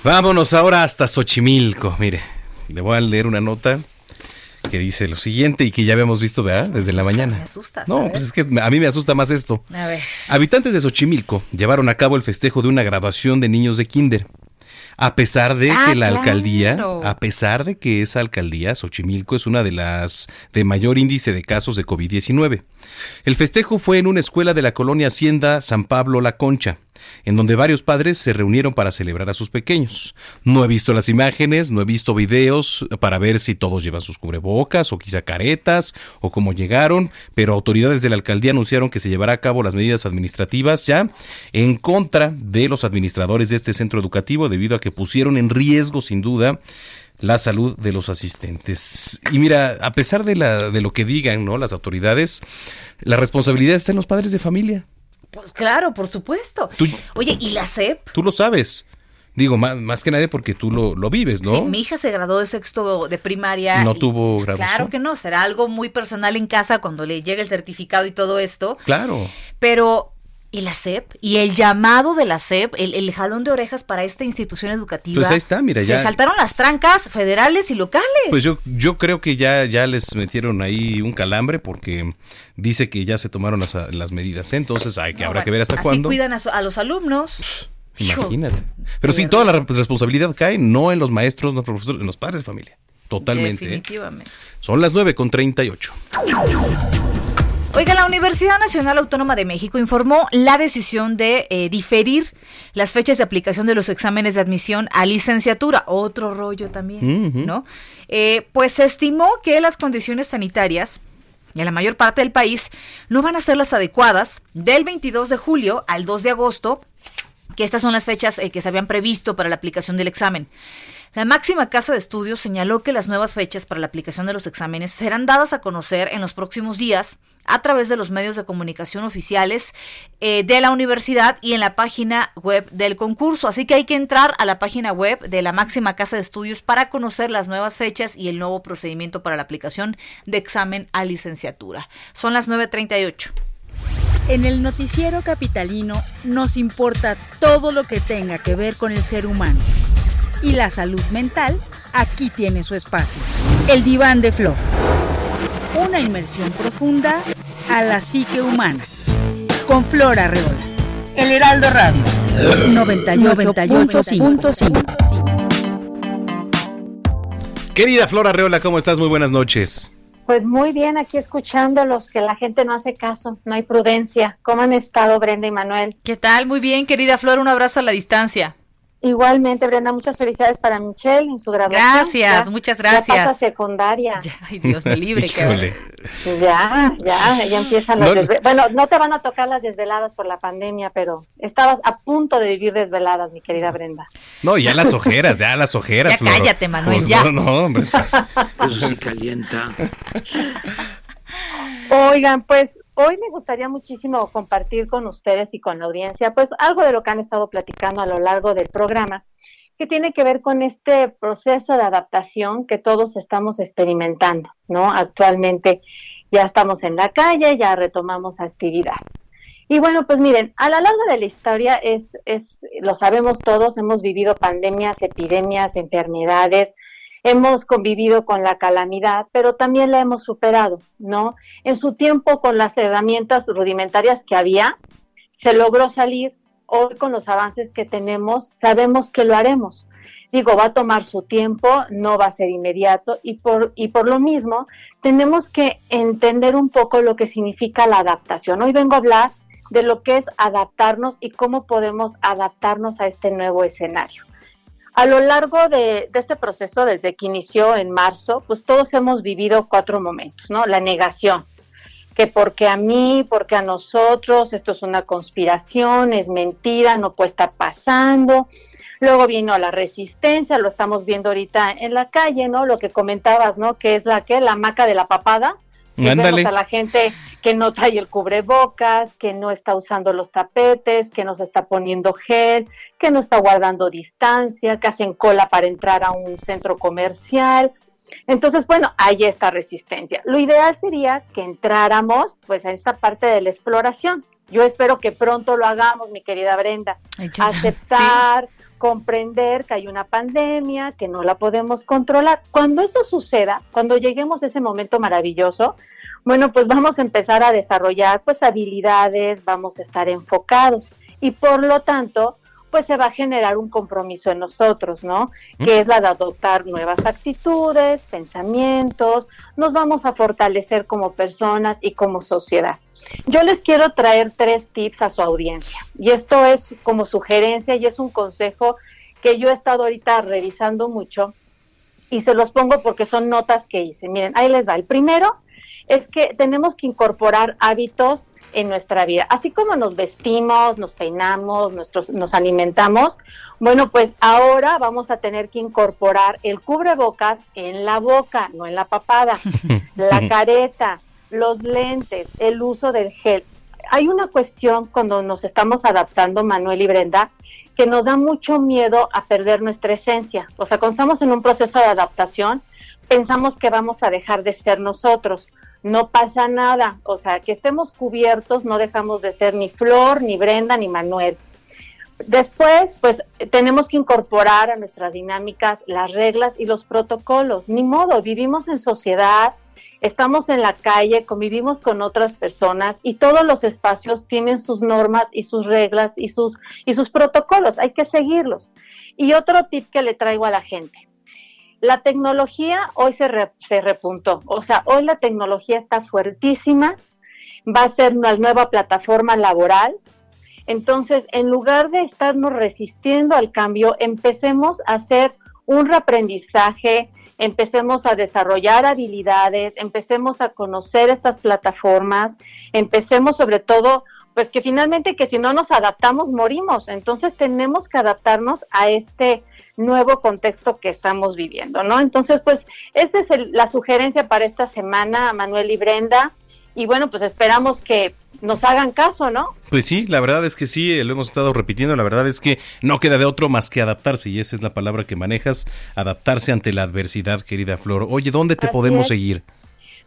Vámonos ahora hasta Xochimilco. Mire, le voy a leer una nota que dice lo siguiente y que ya habíamos visto, ¿verdad? Desde la mañana. Me asusta. No, pues es que a mí me asusta más esto. A ver. Habitantes de Xochimilco llevaron a cabo el festejo de una graduación de niños de kinder. A pesar de ah, que la alcaldía, a pesar de que esa alcaldía, Xochimilco, es una de las de mayor índice de casos de COVID-19. El festejo fue en una escuela de la colonia Hacienda San Pablo La Concha en donde varios padres se reunieron para celebrar a sus pequeños. No he visto las imágenes, no he visto videos para ver si todos llevan sus cubrebocas o quizá caretas o cómo llegaron, pero autoridades de la alcaldía anunciaron que se llevará a cabo las medidas administrativas ya en contra de los administradores de este centro educativo debido a que pusieron en riesgo sin duda la salud de los asistentes. Y mira, a pesar de, de lo que digan ¿no? las autoridades, la responsabilidad está en los padres de familia. Pues claro, por supuesto. Oye, ¿y la CEP? Tú lo sabes. Digo, más, que nadie porque tú lo, lo, vives, ¿no? Sí, mi hija se graduó de sexto de primaria. ¿No tuvo graduación? Claro que no, será algo muy personal en casa cuando le llegue el certificado y todo esto. Claro. Pero ¿Y la SEP? ¿Y el llamado de la SEP? El, jalón de orejas para esta institución educativa. Pues ahí está, mira, ya. Se saltaron las trancas federales y locales. Pues yo, yo creo que ya, ya les metieron ahí un calambre porque dice que ya se tomaron las, medidas. ¿eh? Entonces hay que, habrá que ver hasta así cuándo. cuidan a, los alumnos. Imagínate. Pero sí, toda la responsabilidad cae no en los maestros, no en los profesores, en los padres de familia. Totalmente. ¿eh? Definitivamente. Son las 9 con 38. Oiga, la Universidad Nacional Autónoma de México informó la decisión de eh, diferir las fechas de aplicación de los exámenes de admisión a licenciatura. Otro rollo también, ¿no? Eh, pues se estimó que las condiciones sanitarias en la mayor parte del país no van a ser las adecuadas del 22 de julio al 2 de agosto, que estas son las fechas eh, que se habían previsto para la aplicación del examen. La máxima casa de estudios señaló que las nuevas fechas para la aplicación de los exámenes serán dadas a conocer en los próximos días a través de los medios de comunicación oficiales eh, de la universidad y en la página web del concurso. Así que hay que entrar a la página web de la máxima casa de estudios para conocer las nuevas fechas y el nuevo procedimiento para la aplicación de examen a licenciatura. Son las 9.38. En el noticiero capitalino nos importa todo lo que tenga que ver con el ser humano y la salud mental aquí tiene su espacio. El diván de Flor. Una inmersión profunda a la psique humana. Con Flor Arreola. El Heraldo Radio. 98.5. Querida Flor Arreola, ¿cómo estás? Muy buenas noches. Pues muy bien, aquí escuchándolos, que la gente no hace caso, no hay prudencia. ¿Cómo han estado Brenda y Manuel? ¿Qué tal? Muy bien, querida Flor, un abrazo a la distancia. Igualmente, Brenda, muchas felicidades para Michelle en su graduación. Gracias, muchas gracias. Ya pasa secundaria. ay, Dios me libre. Ya, ya, ya empiezan las desveladas. Bueno, no te van a tocar las desveladas por la pandemia, pero estabas a punto de vivir desveladas, mi querida Brenda. No, ya las ojeras, ya las ojeras. Ya cállate, Manuel, ya. No, no, hombre. Eso sí calienta. Oigan, pues Hoy me gustaría muchísimo compartir con ustedes y con la audiencia, pues algo de lo que han estado platicando a lo largo del programa, que tiene que ver con este proceso de adaptación que todos estamos experimentando, ¿no? Actualmente ya estamos en la calle, ya retomamos actividades. Y bueno, pues miren, a lo largo de la historia es, es, lo sabemos todos, hemos vivido pandemias, epidemias, enfermedades, hemos convivido con la calamidad, pero también la hemos superado, ¿no? En su tiempo, con las herramientas rudimentarias que había, se logró salir. Hoy, con los avances que tenemos, sabemos que lo haremos. Digo, va a tomar su tiempo, no va a ser inmediato, y por, y por lo mismo, tenemos que entender un poco lo que significa la adaptación. Hoy vengo a hablar de lo que es adaptarnos y cómo podemos adaptarnos a este nuevo escenario. A lo largo de, este proceso, desde que inició en marzo, pues todos hemos vivido cuatro momentos, ¿no? La negación, que porque a mí, porque a nosotros, esto es una conspiración, es mentira, no puede estar pasando. Luego vino la resistencia, lo estamos viendo ahorita en la calle, ¿no? Lo que comentabas, ¿no? Que es la que la maca de la papada, Vemos a la gente que no trae el cubrebocas, que no está usando los tapetes, que no se está poniendo gel, que no está guardando distancia, que hacen cola para entrar a un centro comercial. Entonces, bueno, hay esta resistencia. Lo ideal sería que entráramos pues a esta parte de la exploración. Yo espero que pronto lo hagamos, mi querida Brenda. Aceptar, comprender que hay una pandemia, que no la podemos controlar. Cuando eso suceda, cuando lleguemos a ese momento maravilloso, bueno, pues vamos a empezar a desarrollar pues habilidades, vamos a estar enfocados y por lo tanto pues se va a generar un compromiso en nosotros, ¿no? Que es la de adoptar nuevas actitudes, pensamientos, nos vamos a fortalecer como personas y como sociedad. Yo les quiero traer tres tips a su audiencia y esto es como sugerencia y es un consejo que yo he estado ahorita revisando mucho y se los pongo porque son notas que hice. Miren, ahí les va. El primero es que tenemos que incorporar hábitos en nuestra vida. Así como nos vestimos, nos peinamos, nuestros, nos alimentamos, bueno, pues ahora vamos a tener que incorporar el cubrebocas en la boca, no en la papada, la careta, los lentes, el uso del gel. Hay una cuestión cuando nos estamos adaptando, Manuel y Brenda, que nos da mucho miedo a perder nuestra esencia. O sea, cuando estamos en un proceso de adaptación, pensamos que vamos a dejar de ser nosotros no pasa nada. O sea, que estemos cubiertos, no dejamos de ser ni Flor, ni Brenda, ni Manuel. Después, pues tenemos que incorporar a nuestras dinámicas las reglas y los protocolos. Ni modo, vivimos en sociedad, estamos en la calle, convivimos con otras personas y todos los espacios tienen sus normas y sus reglas y sus, y sus protocolos. Hay que seguirlos. Y otro tip que le traigo a la gente. La tecnología hoy se, repuntó, o sea, hoy la tecnología está fuertísima, va a ser una nueva plataforma laboral. Entonces, en lugar de estarnos resistiendo al cambio, empecemos a hacer un reaprendizaje, empecemos a desarrollar habilidades, empecemos a conocer estas plataformas, empecemos sobre todo, pues que finalmente que si no nos adaptamos morimos, entonces tenemos que adaptarnos a este nuevo contexto que estamos viviendo, ¿no? Entonces, pues esa es la sugerencia para esta semana, Manuel y Brenda, y bueno, pues esperamos que nos hagan caso, ¿no? Pues sí, la verdad es que sí, eh, lo hemos estado repitiendo, la verdad es que no queda de otro más que adaptarse, y esa es la palabra que manejas, adaptarse ante la adversidad, querida Flor. Oye, ¿dónde te podemos seguir?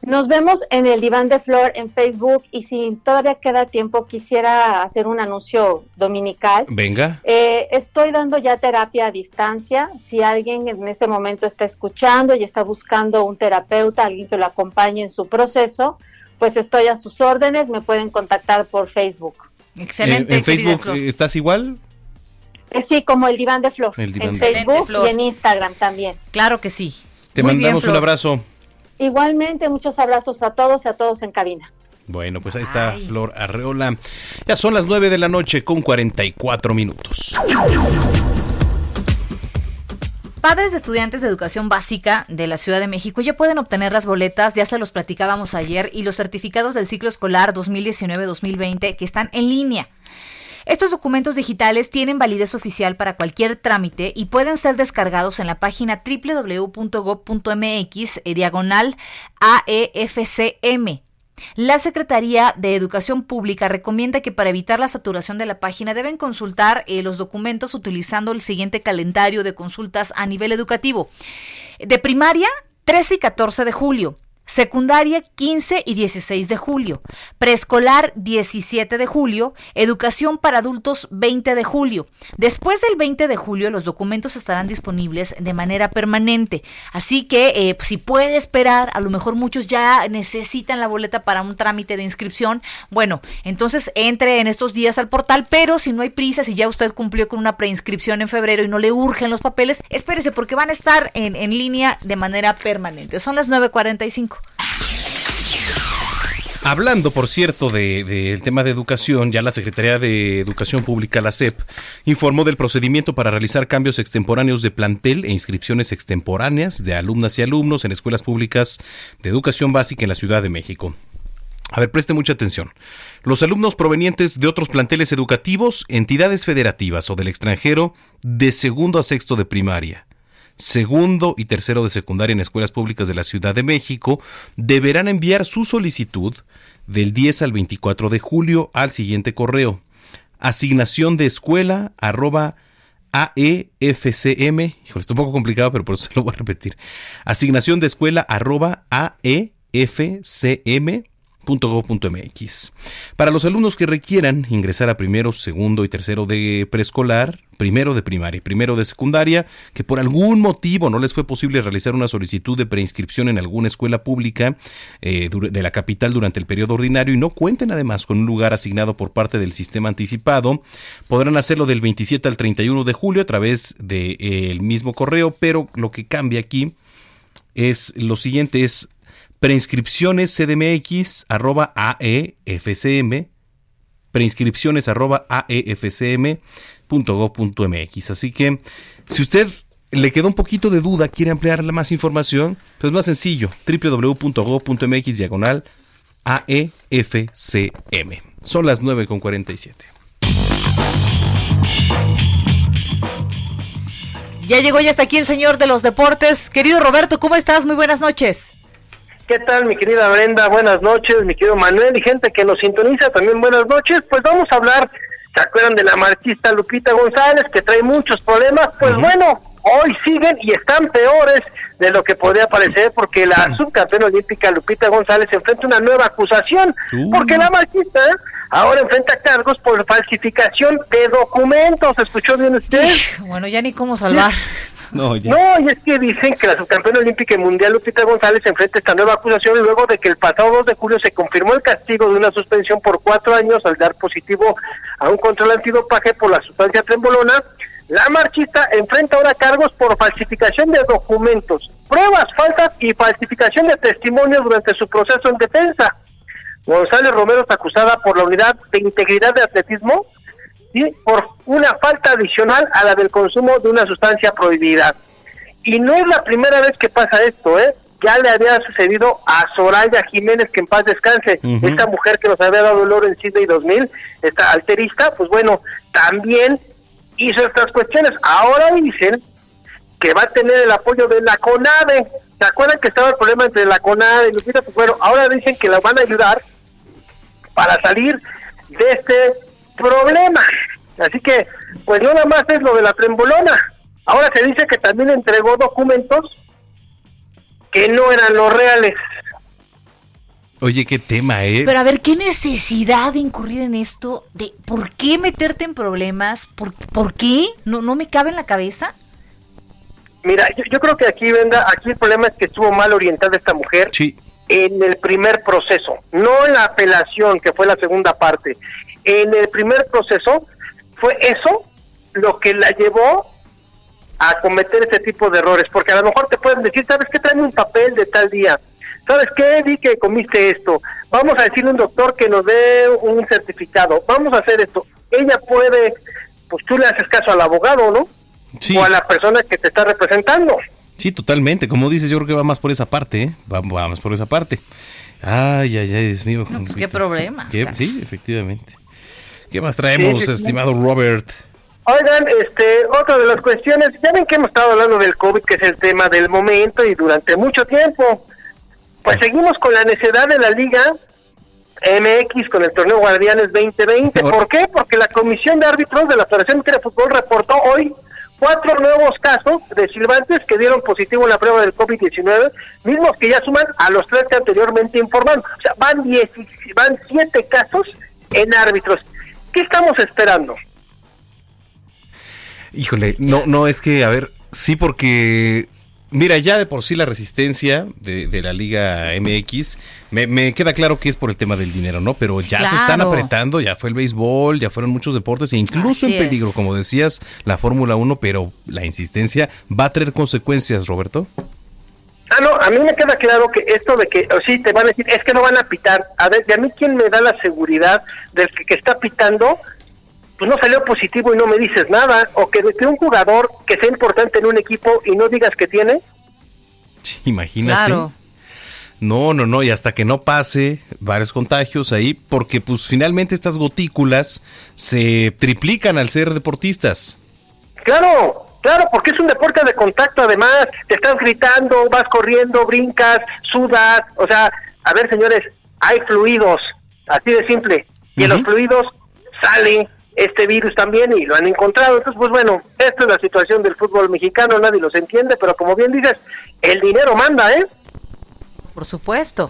Nos vemos en el diván de Flor en Facebook y si todavía queda tiempo quisiera hacer un anuncio dominical. Venga. Eh, estoy dando ya terapia a distancia. Si alguien en este momento está escuchando y está buscando un terapeuta, alguien que lo acompañe en su proceso, pues estoy a sus órdenes, me pueden contactar por Facebook. Excelente. ¿En Facebook estás igual? Eh, sí, como el diván de Flor. en Facebook y en Instagram también. Claro que sí. Te mandamos un abrazo. Igualmente, muchos abrazos a todos y a todos en cabina. Bueno, pues ahí está Flor Arreola. Ya son las 9 de la noche con 44 minutos. Padres de estudiantes de educación básica de la Ciudad de México ya pueden obtener las boletas, ya se los platicábamos ayer, y los certificados del ciclo escolar 2019-2020 que están en línea. Estos documentos digitales tienen validez oficial para cualquier trámite y pueden ser descargados en la página www.gov.mx eh, diagonal AEFCM. La Secretaría de Educación Pública recomienda que para evitar la saturación de la página deben consultar eh, los documentos utilizando el siguiente calendario de consultas a nivel educativo. De primaria, 13 y 14 de julio. Secundaria 15 y 16 de julio, preescolar 17 de julio, educación para adultos 20 de julio. Después del 20 de julio los documentos estarán disponibles de manera permanente, así que eh, si puede esperar, a lo mejor muchos ya necesitan la boleta para un trámite de inscripción, bueno, entonces entre en estos días al portal, pero si no hay prisa, si ya usted cumplió con una preinscripción en febrero y no le urgen los papeles, espérese porque van a estar en, en línea de manera permanente. Son las 9.45. Hablando, por cierto, del tema de educación, ya la Secretaría de Educación Pública, la SEP, informó del procedimiento para realizar cambios extemporáneos de plantel e inscripciones extemporáneas de alumnas y alumnos en escuelas públicas de educación básica en la Ciudad de México. A ver, preste mucha atención. Los alumnos provenientes de otros planteles educativos, entidades federativas o del extranjero de segundo a sexto de primaria segundo y tercero de secundaria en escuelas públicas de la Ciudad de México deberán enviar su solicitud del 10 al 24 de julio al siguiente correo. Asignación de escuela arroba AEFCM, híjole, está un poco complicado, pero por eso lo voy a repetir. Asignación de escuela arroba AEFCM .go.mx. Para los alumnos que requieran ingresar a primero, segundo y tercero de preescolar, primero de primaria y primero de secundaria, que por algún motivo no les fue posible realizar una solicitud de preinscripción en alguna escuela pública eh, de la capital durante el periodo ordinario y no cuenten además con un lugar asignado por parte del sistema anticipado, podrán hacerlo del 27 al 31 de julio a través del eh, mismo correo, pero lo que cambia aquí es lo siguiente, es preinscripciones cdmx arroba aefcm preinscripciones arroba aefcm.gov.mx. Así que si usted le quedó un poquito de duda, quiere ampliar más información, pues más sencillo, www.gov.mx diagonal AEFCM. Son las 9.47. Ya llegó ya hasta aquí el señor de los deportes. Querido Roberto, ¿cómo estás? Muy buenas noches. ¿Qué tal, mi querida Brenda? Buenas noches, mi querido Manuel y gente que nos sintoniza también buenas noches. Pues vamos a hablar, ¿se acuerdan de la marxista Lupita González que trae muchos problemas? Pues bueno, hoy siguen y están peores de lo que podría parecer porque la subcampeona olímpica Lupita González enfrenta una nueva acusación uh. porque la marxista ahora enfrenta cargos por falsificación de documentos. ¿Escuchó bien usted? Bueno, ya ni cómo salvar. No, y es que dicen que la subcampeona olímpica y mundial Lupita González enfrenta esta nueva acusación luego de que el pasado 2 de julio se confirmó el castigo de una suspensión por cuatro años al dar positivo a un control antidopaje por la sustancia trembolona. La marchista enfrenta ahora cargos por falsificación de documentos, pruebas falsas y falsificación de testimonios durante su proceso en defensa. González Romero está acusada por la Unidad de Integridad de Atletismo por una falta adicional a la del consumo de una sustancia prohibida. Y no es la primera vez que pasa esto, ¿eh? Ya le había sucedido a Soraya Jiménez, que en paz descanse, esta mujer que nos había dado dolor en Sydney 2000, esta alterista, pues bueno, también hizo estas cuestiones. Ahora dicen que va a tener el apoyo de la CONADE. ¿Se acuerdan que estaba el problema entre la CONADE y Lupita? Pues bueno, ahora dicen que la van a ayudar para salir de este problema. Así que, pues no nada más es lo de la trembolona. Ahora se dice que también entregó documentos que no eran los reales. Oye, qué tema, ¿eh? Pero a ver, ¿qué necesidad de incurrir en esto? ¿De por qué meterte en problemas? ¿Por, por qué? ¿No, ¿No me cabe en la cabeza? Mira, yo, creo que aquí, Venda, aquí el problema es que estuvo mal orientada esta mujer en el primer proceso, no en la apelación, que fue la segunda parte. En el primer proceso fue eso lo que la llevó a cometer ese tipo de errores, porque a lo mejor te pueden decir, ¿sabes qué? Trae un papel de tal día. ¿Sabes qué? Vi que comiste esto. Vamos a decirle a un doctor que nos dé un certificado. Vamos a hacer esto. Ella puede, pues tú le haces caso al abogado, ¿no? o a la persona que te está representando. Sí, totalmente. Como dices, yo creo que va más por esa parte, ¿eh? Va, más por esa parte. Ay, ay, ay, Dios mío. pues qué problema. Sí, efectivamente. ¿Qué más traemos, estimado Robert? Oigan, este, otra de las cuestiones, ya ven que hemos estado hablando del COVID, que es el tema del momento y durante mucho tiempo. Pues seguimos con la necesidad de la Liga MX con el torneo Guardianes 2020. ¿Por qué? Porque la Comisión de Árbitros de la Federación de Fútbol reportó hoy cuatro nuevos casos de silbantes que dieron positivo en la prueba del COVID-19, mismos que ya suman a los tres que anteriormente informaron. O sea, van, diez, van siete casos en árbitros. ¿Qué estamos esperando? Híjole, no, no, es que, a ver, sí, porque Mira, ya de por sí la resistencia de, la Liga MX, me, queda claro que es por el tema del dinero, ¿no? Pero ya se están apretando, ya fue el béisbol, ya fueron muchos deportes e incluso en peligro, como decías, la Fórmula 1, pero la insistencia va a tener consecuencias, Roberto. Ah, no, a mí me queda claro que esto de que, o sí, te van a decir, es que no van a pitar. A ver, ¿de a mí quién me da la seguridad del que, que está pitando pues no salió positivo y no me dices nada, o que de un jugador que sea importante en un equipo y no digas que tiene. imagínate. No, no, no, y hasta que no pase varios contagios ahí, porque pues finalmente estas gotículas se triplican al ser deportistas. Claro, claro, porque es un deporte de contacto además, te estás gritando, vas corriendo, brincas, sudas, o sea, a ver señores, hay fluidos, así de simple, y en los fluidos sale este virus también y lo han encontrado. Entonces, pues bueno, esta es la situación del fútbol mexicano, nadie los entiende, pero como bien dices, el dinero manda, ¿eh? Por supuesto.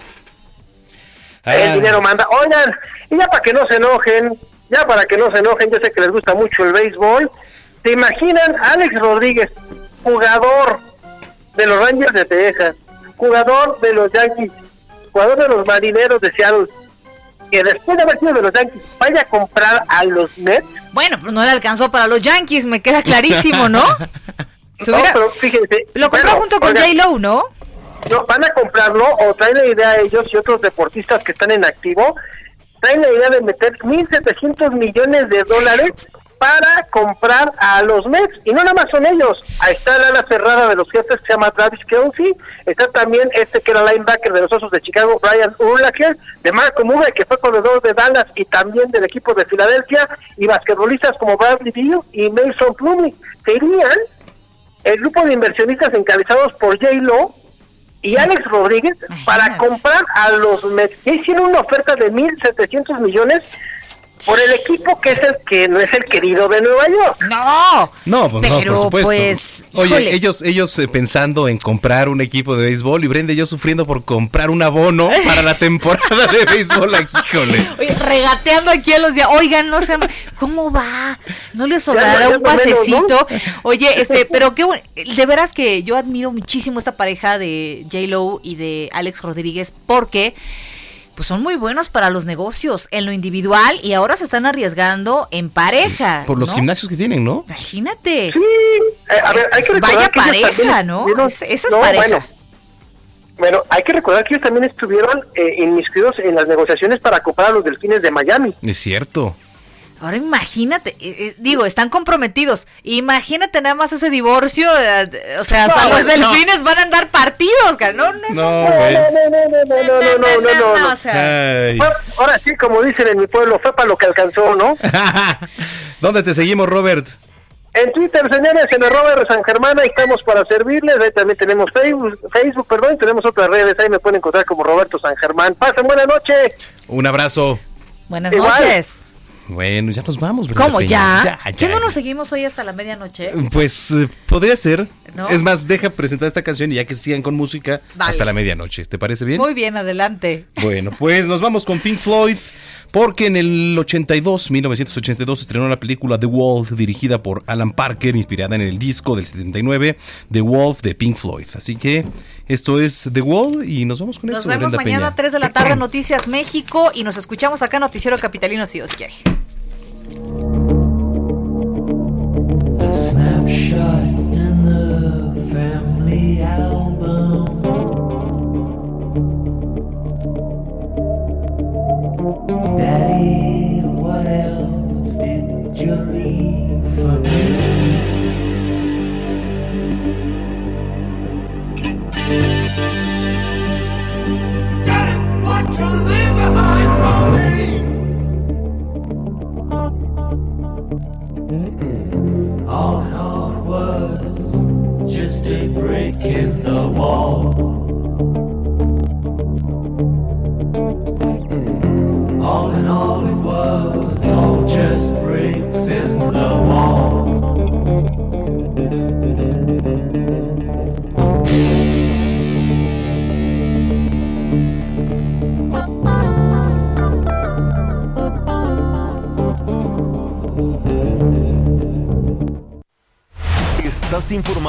El dinero manda. Oigan, y ya para que no se enojen, ya para que no se enojen, yo sé que les gusta mucho el béisbol. ¿Se imaginan Alex Rodríguez, jugador de los Rangers de Texas, jugador de los Yankees, jugador de los Marineros de Seattle, que después de haber sido de los Yankees vaya a comprar a los Mets. Bueno, pero no le alcanzó para los Yankees, me queda clarísimo, ¿no? no, pero fíjense. Lo compró junto con J-Lo, ¿no? No, van a comprarlo o traen la idea ellos y otros deportistas que están en activo, traen la idea de meter 1.700 millones de dólares para comprar a los Mets. Y no nada más son ellos. Ahí está la ala cerrada de los jefes que se llama Travis Kelsey. Está también este que era linebacker de los Osos de Chicago, Brian Urlacher, de Marco Murray, que fue corredor de Dallas y también del equipo de Filadelfia, y basquetbolistas como Bradley Beal y Mason Plumlee. Serían el grupo de inversionistas encabezados por J. Lo y Alex Rodríguez para comprar a los Mets. Hicieron una oferta de 1.700 millones por el equipo que es el que no es el querido de Nueva York. No, no, pues no, por supuesto. Pues, Oye, ellos, ellos eh, pensando en comprar un equipo de béisbol y Brenda y yo sufriendo por comprar un abono para la temporada de béisbol, híjole. Oye, regateando aquí a los días, oigan, no sé, ¿cómo va? ¿No le sobrará un pasecito? Oye, este, pero qué bueno, de veras que yo admiro muchísimo esta pareja de J. Lo y de Alex Rodríguez porque pues son muy buenos para los negocios en lo individual y ahora se están arriesgando en pareja. por los gimnasios que tienen, ¿no? Imagínate. Sí, eh, a ver, hay que Vaya pareja, ¿no? esa es pareja. Bueno, hay que recordar que ellos también estuvieron eh, inmiscuidos en las negociaciones para comprar a los delfines de Miami. Es cierto. Ahora imagínate, eh, eh, digo, están comprometidos. Imagínate nada más ese divorcio, eh, o sea, hasta los delfines van a andar partidos, no, no, no, no, no, no, no, no, no, no, o sea, ahora sí, como dicen en mi pueblo, fue para lo que alcanzó, ¿no? ¿Dónde te seguimos, Robert? En Twitter, señores, en el Robert San Germán, ahí estamos para servirles. Ahí también tenemos Facebook, Facebook, perdón, tenemos otras redes. Ahí me pueden encontrar como Roberto San Germán. Pasen buena noche. Un abrazo. Buenas noches. Bueno, ya nos vamos. ¿Cómo ya? ya, ¿Qué no nos seguimos hoy hasta la medianoche? Pues eh, podría ser. Es más, deja presentar esta canción y ya que sigan con música hasta la medianoche. ¿Te parece bien? Muy bien, adelante. Bueno, pues nos vamos con Pink Floyd. Porque en el 82, 1982, estrenó la película The Wolf, dirigida por Alan Parker, inspirada en el disco del 79, The Wolf de Pink Floyd. Así que esto es The Wolf y nos vamos con eso. Nos vemos mañana a 3 de la tarde, Noticias México, y nos escuchamos acá, Noticiero Capitalino, si Dios quiere. Daddy,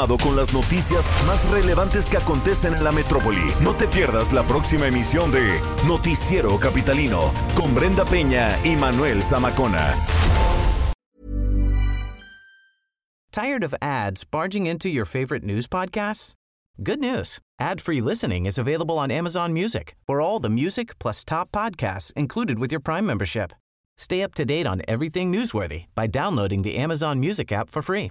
con las noticias más relevantes que acontecen en la metrópoli. No te pierdas la próxima emisión de Noticiero Capitalino con Brenda Peña y Manuel Zamacona. Tired of ads barging into your favorite news podcasts? Good news. Ad-free listening is available on Amazon Music. For all the music plus top podcasts included with your Prime membership. Stay up to date on everything newsworthy by downloading the Amazon Music app for free